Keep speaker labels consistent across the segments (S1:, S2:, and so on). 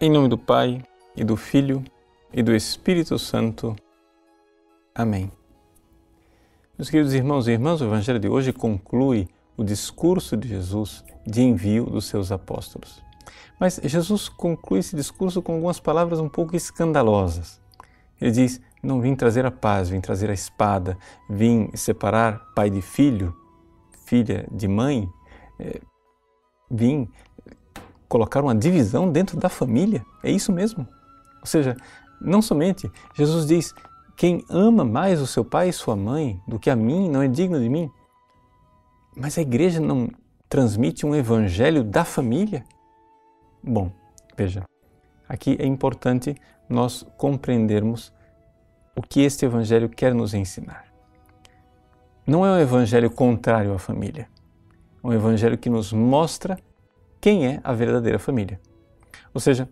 S1: Em nome do Pai, e do Filho, e do Espírito Santo. Amém. Meus queridos irmãos e irmãs, o Evangelho de hoje conclui o discurso de Jesus de envio dos seus apóstolos. Mas Jesus conclui esse discurso com algumas palavras um pouco escandalosas. Ele diz: Não vim trazer a paz, vim trazer a espada, vim separar pai de filho, filha de mãe, é, vim colocar uma divisão dentro da família. É isso mesmo. Ou seja, não somente Jesus diz: quem ama mais o seu pai e sua mãe do que a mim não é digno de mim. Mas a igreja não transmite um evangelho da família? Bom, veja, aqui é importante nós compreendermos o que este evangelho quer nos ensinar. Não é um evangelho contrário à família. É um evangelho que nos mostra quem é a verdadeira família. Ou seja,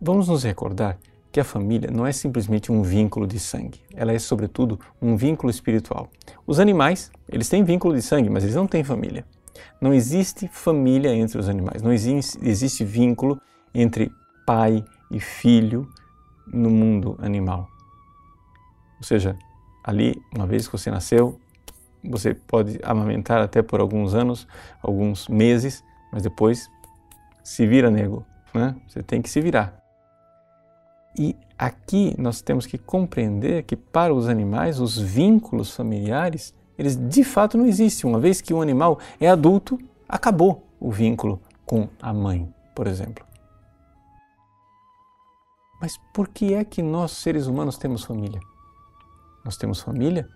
S1: vamos nos recordar que a família não é simplesmente um vínculo de sangue, ela é sobretudo um vínculo espiritual. Os animais, eles têm vínculo de sangue, mas eles não têm família. Não existe família entre os animais, não existe, existe vínculo entre pai e filho no mundo animal. Ou seja, ali, uma vez que você nasceu, você pode amamentar até por alguns anos, alguns meses, mas depois se vira, nego. Né? Você tem que se virar. E aqui nós temos que compreender que para os animais os vínculos familiares, eles de fato não existem. Uma vez que o animal é adulto, acabou o vínculo com a mãe, por exemplo. Mas por que é que nós, seres humanos, temos família? Nós temos família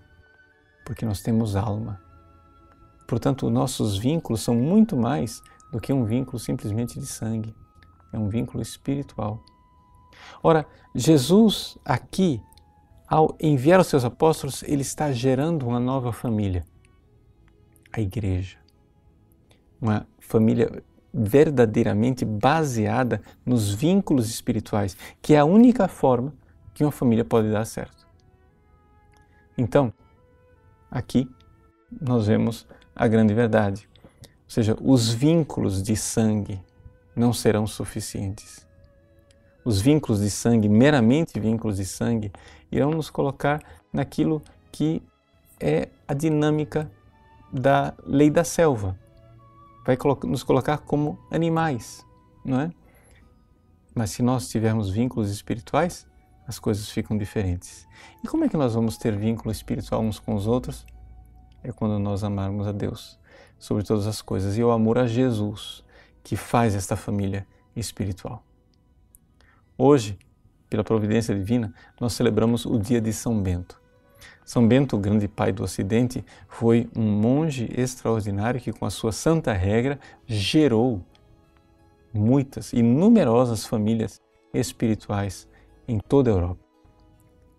S1: porque nós temos alma. Portanto, nossos vínculos são muito mais do que um vínculo simplesmente de sangue, é um vínculo espiritual. Ora, Jesus aqui, ao enviar os seus apóstolos, ele está gerando uma nova família, a igreja. Uma família verdadeiramente baseada nos vínculos espirituais, que é a única forma que uma família pode dar certo. Então, aqui nós vemos a grande verdade. Seja, os vínculos de sangue não serão suficientes. Os vínculos de sangue, meramente vínculos de sangue, irão nos colocar naquilo que é a dinâmica da lei da selva. Vai nos colocar como animais, não é? Mas se nós tivermos vínculos espirituais, as coisas ficam diferentes. E como é que nós vamos ter vínculo espiritual uns com os outros? É quando nós amarmos a Deus sobre todas as coisas e o amor a Jesus que faz esta família espiritual. Hoje, pela providência divina, nós celebramos o dia de São Bento. São Bento, o grande pai do Ocidente, foi um monge extraordinário que, com a sua santa regra, gerou muitas e numerosas famílias espirituais em toda a Europa.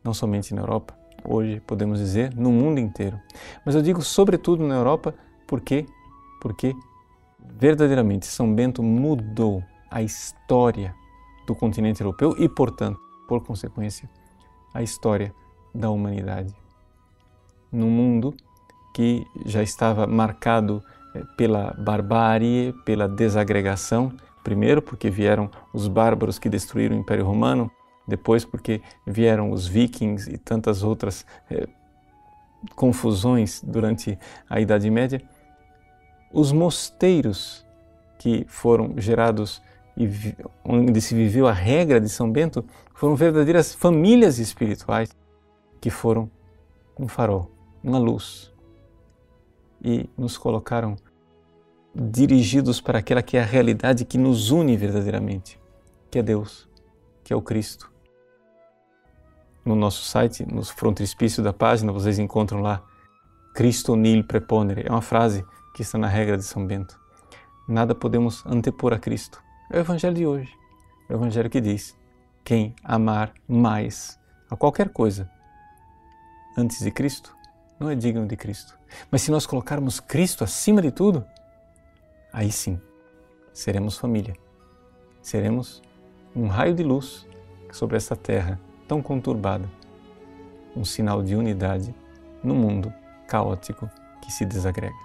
S1: Não somente na Europa, hoje podemos dizer no mundo inteiro. Mas eu digo sobretudo na Europa porque porque verdadeiramente São Bento mudou a história do continente europeu e, portanto, por consequência, a história da humanidade. Num mundo que já estava marcado eh, pela barbárie, pela desagregação, primeiro porque vieram os bárbaros que destruíram o Império Romano, depois porque vieram os vikings e tantas outras eh, confusões durante a Idade Média, os mosteiros que foram gerados e onde se viveu a regra de São Bento foram verdadeiras famílias espirituais que foram um farol, uma luz e nos colocaram dirigidos para aquela que é a realidade que nos une verdadeiramente, que é Deus, que é o Cristo. No nosso site, no frontispício da página, vocês encontram lá Cristo nil preponere. É uma frase que está na regra de São Bento. Nada podemos antepor a Cristo. É o Evangelho de hoje. É o Evangelho que diz: quem amar mais a qualquer coisa antes de Cristo não é digno de Cristo. Mas se nós colocarmos Cristo acima de tudo, aí sim seremos família. Seremos um raio de luz sobre esta terra tão conturbada, um sinal de unidade no mundo caótico que se desagrega.